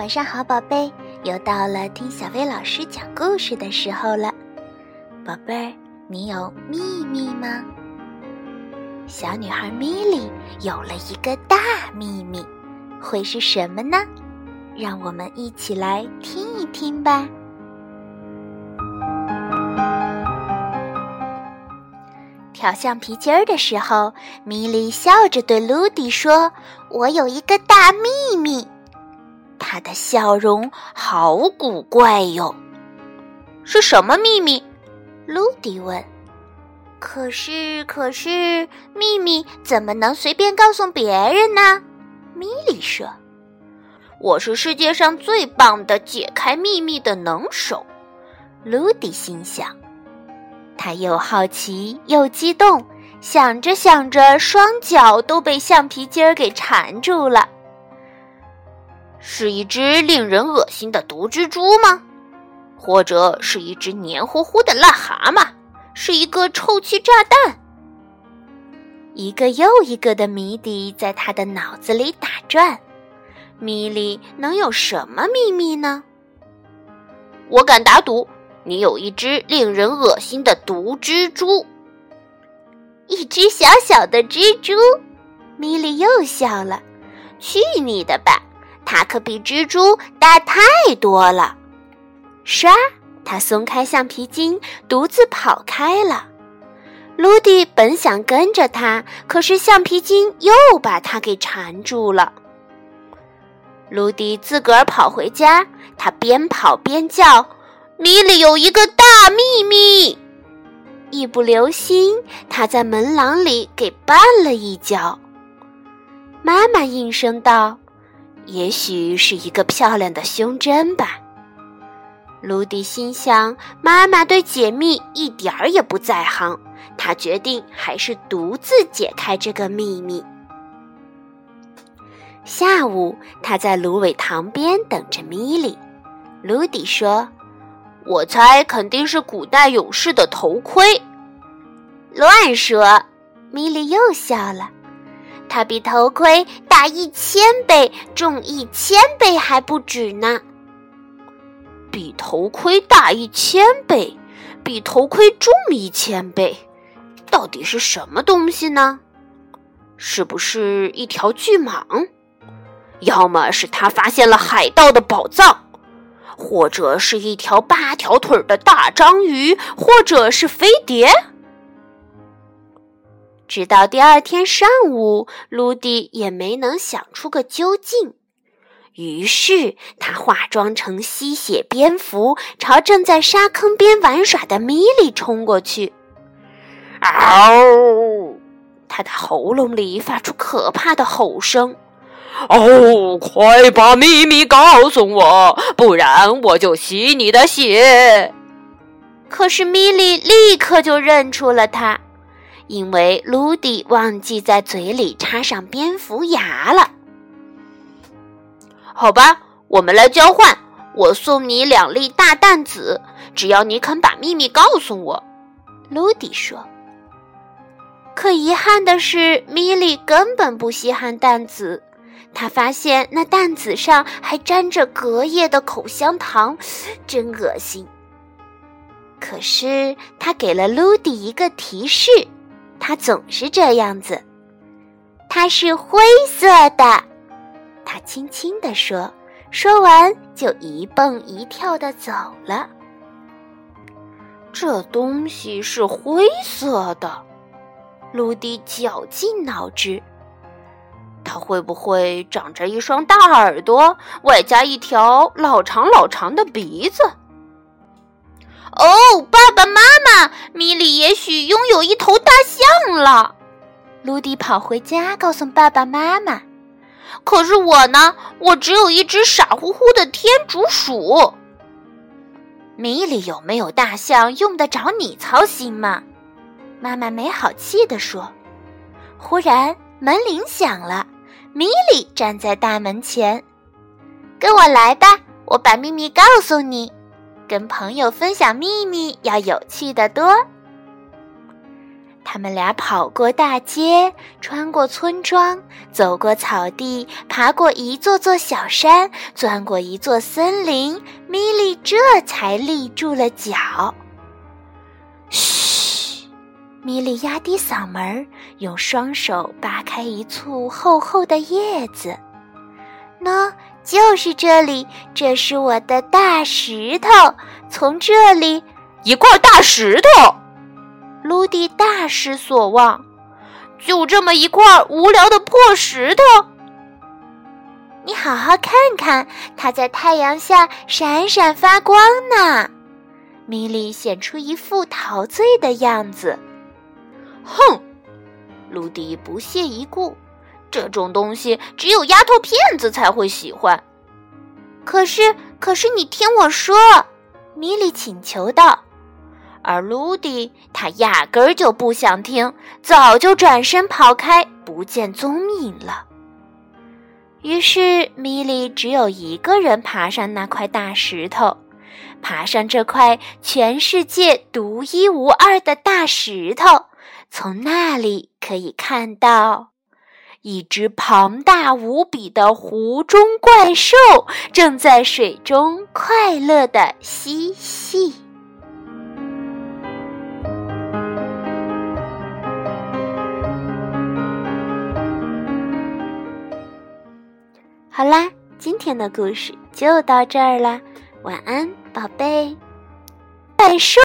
晚上好，宝贝，又到了听小薇老师讲故事的时候了。宝贝儿，你有秘密吗？小女孩米莉有了一个大秘密，会是什么呢？让我们一起来听一听吧。挑橡皮筋儿的时候，米莉笑着对卢迪说：“我有一个大秘密。”她的笑容好古怪哟。是什么秘密？露迪问。可是，可是，秘密怎么能随便告诉别人呢？米莉说：“我是世界上最棒的解开秘密的能手。”卢迪心想。他又好奇又激动，想着想着，双脚都被橡皮筋儿给缠住了。是一只令人恶心的毒蜘蛛吗？或者是一只黏糊糊的癞蛤蟆？是一个臭气炸弹？一个又一个的谜底在他的脑子里打转。米莉能有什么秘密呢？我敢打赌。你有一只令人恶心的毒蜘蛛，一只小小的蜘蛛，米莉又笑了。去你的吧，它可比蜘蛛大太多了。唰，他松开橡皮筋，独自跑开了。卢迪本想跟着他，可是橡皮筋又把他给缠住了。卢迪自个儿跑回家，他边跑边叫。米里有一个大秘密，一不留心，他在门廊里给绊了一跤。妈妈应声道：“也许是一个漂亮的胸针吧。”卢迪心想，妈妈对解密一点儿也不在行，他决定还是独自解开这个秘密。下午，他在芦苇塘边等着米莉。卢迪说。我猜肯定是古代勇士的头盔。乱说！米莉又笑了。它比头盔大一千倍，重一千倍还不止呢。比头盔大一千倍，比头盔重一千倍，到底是什么东西呢？是不是一条巨蟒？要么是他发现了海盗的宝藏。或者是一条八条腿的大章鱼，或者是飞碟。直到第二天上午，卢迪也没能想出个究竟。于是他化妆成吸血蝙蝠，朝正在沙坑边玩耍的米莉冲过去。嗷！他的喉咙里发出可怕的吼声。哦，快把秘密告诉我，不然我就吸你的血！可是米莉立刻就认出了他，因为卢迪忘记在嘴里插上蝙蝠牙了。好吧，我们来交换，我送你两粒大蛋子，只要你肯把秘密告诉我。卢迪说。可遗憾的是，米莉根本不稀罕蛋子。他发现那蛋子上还沾着隔夜的口香糖，真恶心。可是他给了卢迪一个提示，他总是这样子。它是灰色的，他轻轻地说，说完就一蹦一跳的走了。这东西是灰色的，卢迪绞尽脑汁。它会不会长着一双大耳朵，外加一条老长老长的鼻子？哦，爸爸妈妈，米莉也许拥有一头大象了。卢迪跑回家告诉爸爸妈妈。可是我呢？我只有一只傻乎乎的天竺鼠。米莉有没有大象，用得着你操心吗？妈妈没好气地说。忽然。门铃响了，米莉站在大门前，跟我来吧，我把秘密告诉你。跟朋友分享秘密要有趣的多。他们俩跑过大街，穿过村庄，走过草地，爬过一座座小山，钻过一座森林。米莉这才立住了脚。嘘，米莉压低嗓门，用双手扒开一簇厚厚的叶子。喏，就是这里，这是我的大石头。从这里，一块大石头。卢迪大失所望，就这么一块无聊的破石头。你好好看看，它在太阳下闪闪发光呢。米莉显出一副陶醉的样子。哼，卢迪不屑一顾，这种东西只有丫头片子才会喜欢。可是，可是你听我说，米莉请求道。而卢迪他压根儿就不想听，早就转身跑开，不见踪影了。于是米莉只有一个人爬上那块大石头，爬上这块全世界独一无二的大石头，从那里可以看到一只庞大无比的湖中怪兽正在水中快乐的嬉戏。好啦，今天的故事就到这儿啦，晚安，宝贝，怪兽。